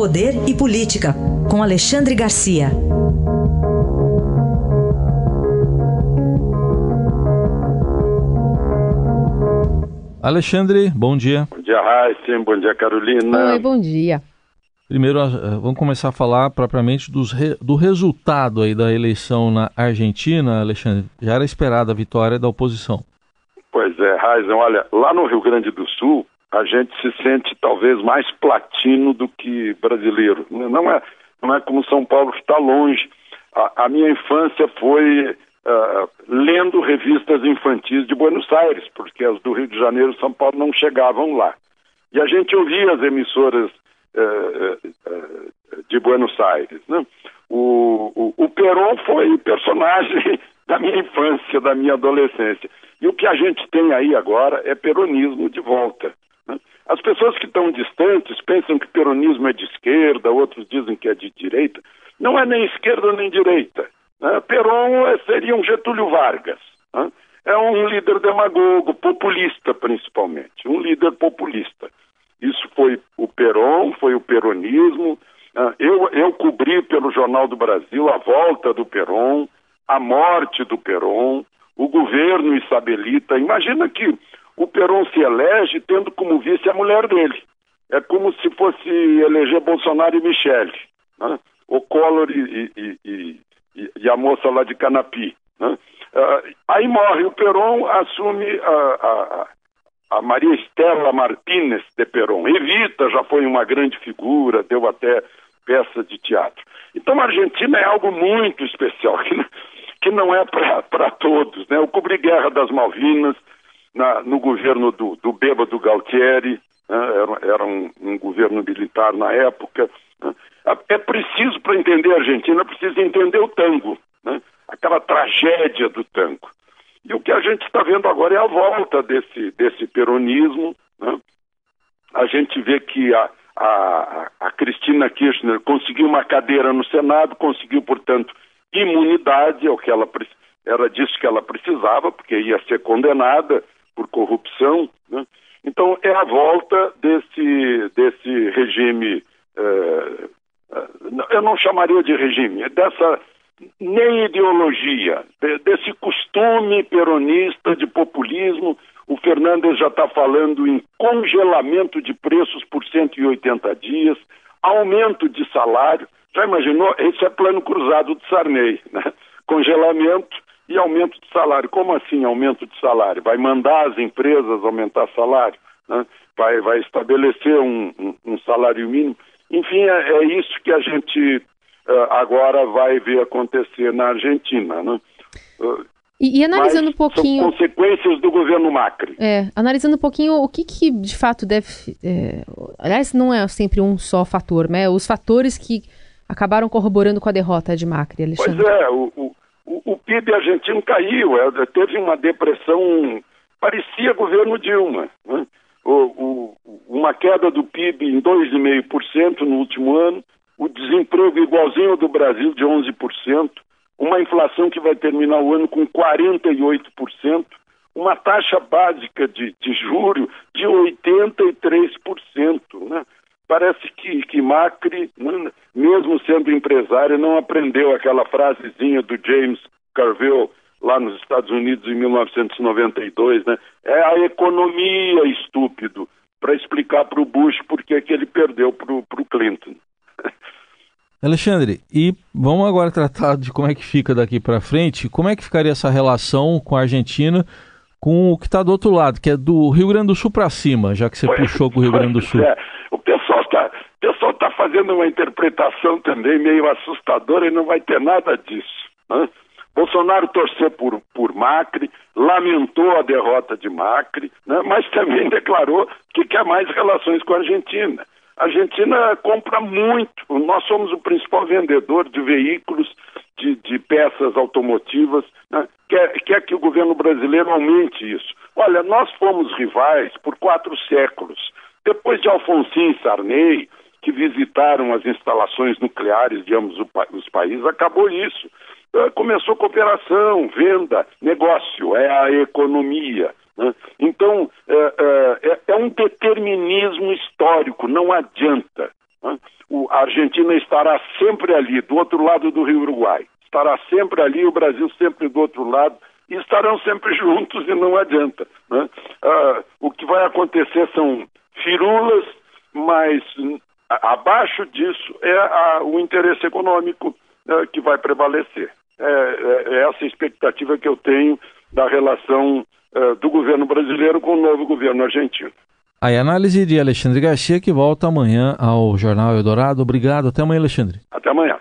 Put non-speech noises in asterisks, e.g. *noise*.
Poder e Política, com Alexandre Garcia. Alexandre, bom dia. Bom dia, Raíssa. Bom dia, Carolina. Oi, bom dia. Primeiro, eh, vamos começar a falar propriamente dos, do resultado aí da eleição na Argentina, Alexandre. Já era esperada a vitória da oposição. Pois é, Raíssa, olha, lá no Rio Grande do Sul, a gente se sente talvez mais platino do que brasileiro. Não é, não é como São Paulo que está longe. A, a, minha infância foi uh, lendo revistas infantis de Buenos Aires, porque as do Rio de Janeiro e São Paulo não chegavam lá. E a gente ouvia as emissoras uh, uh, de Buenos Aires. Né? O, o, o Peron foi personagem *laughs* da minha infância, da minha adolescência. E o que a gente tem aí agora é peronismo de volta. As pessoas que estão distantes pensam que peronismo é de esquerda, outros dizem que é de direita. Não é nem esquerda nem direita. Né? Peron é, seria um Getúlio Vargas. Né? É um líder demagogo, populista principalmente, um líder populista. Isso foi o Peron, foi o peronismo. Né? Eu, eu cobri pelo Jornal do Brasil a volta do Peron, a morte do Peron, o governo isabelita. Imagina que o Peron se elege tendo como vice a mulher dele. É como se fosse eleger Bolsonaro e Michele, né? o Collor e, e, e, e, a moça lá de Canapi. Né? Uh, aí morre o Peron, assume a, a, a Maria Estela Martínez de Peron. Evita já foi uma grande figura, deu até peça de teatro. Então a Argentina é algo muito especial, *laughs* que não é para todos. Né? Eu cobri Guerra das Malvinas, na, no governo do, do bêbado Galtieri, né, era, era um, um, governo militar na época. É preciso, para entender a Argentina, precisa entender o tango, né, aquela tragédia do tango. E o que a gente está vendo agora é a volta desse, desse peronismo. Né. A gente vê que a, a, a Cristina Kirchner conseguiu uma cadeira no Senado, conseguiu, portanto, imunidade, é o que ela era disso que ela precisava, porque ia ser condenada por corrupção. Né? Então, é a volta desse, desse regime, eh, eh, eu não chamaria de regime, é dessa nem ideologia, desse costume peronista de populismo. O Fernandes já está falando em congelamento de preços por 180 dias, aumento de salário. Já imaginou? Esse é plano cruzado de Sarney, né? Congelamento e aumento de salário. Como assim aumento de salário? Vai mandar as empresas aumentar salário? Né? Vai, vai estabelecer um, um, um salário mínimo? Enfim, é, é, isso que a gente uh, agora vai ver acontecer na Argentina. Né? Uh, e, e, analisando Mas um pouquinho. São consequências do governo Macri. É, analisando um pouquinho o que, que de fato deve. É, aliás, não é sempre um só fator, né? Os fatores que acabaram corroborando com a derrota de Macri, Alexandre. Pois é, o, o, o, PIB argentino caiu, é, teve uma depressão, parecia governo Dilma. Né? O, o, uma queda do PIB em 2,5% no último ano, o desemprego igualzinho ao do Brasil de 11%, uma inflação que vai terminar o ano com 48%, uma taxa básica de, de juro de 83%. Né? Parece que, que Macri, né, mesmo sendo empresário, não aprendeu aquela frasezinha do James Carville lá nos Estados Unidos em 1992, né? É a economia, estúpido, para explicar para o Bush por que ele perdeu para o Clinton. *laughs* Alexandre, e vamos agora tratar de como é que fica daqui para frente. Como é que ficaria essa relação com a Argentina, com o que está do outro lado, que é do Rio Grande do Sul para cima, já que você pois, puxou com o *laughs* Rio Grande do Sul? É pessoal está fazendo uma interpretação também meio assustadora e não vai ter nada disso. Né? Bolsonaro torceu por, por Macri, lamentou a derrota de Macri, né? mas também *laughs* declarou que quer mais relações com a Argentina. A Argentina compra muito, nós somos o principal vendedor de veículos, de, de peças automotivas, né? quer, quer que o governo brasileiro aumente isso. Olha, nós fomos rivais por quatro séculos. Depois de Alfonsin e Sarney, que visitaram as instalações nucleares de ambos os países, acabou isso. Eh, começou cooperação, venda, negócio, é a economia. Né? Então, é, é, é, um determinismo histórico, não adianta. Né? a Argentina estará sempre ali, do outro lado do Rio Uruguai. Estará sempre ali, o Brasil sempre do outro lado, e estarão sempre *laughs* juntos e não adianta. Né? Ah, o que vai acontecer são firulas, mas abaixo disso é a, o interesse econômico é, que vai prevalecer. É, é, é, essa expectativa que eu tenho da relação é, do governo brasileiro com o novo governo argentino. Aí, análise de Alexandre Garcia, que volta amanhã ao Jornal Eldorado. Obrigado. Até amanhã, Alexandre. Até amanhã.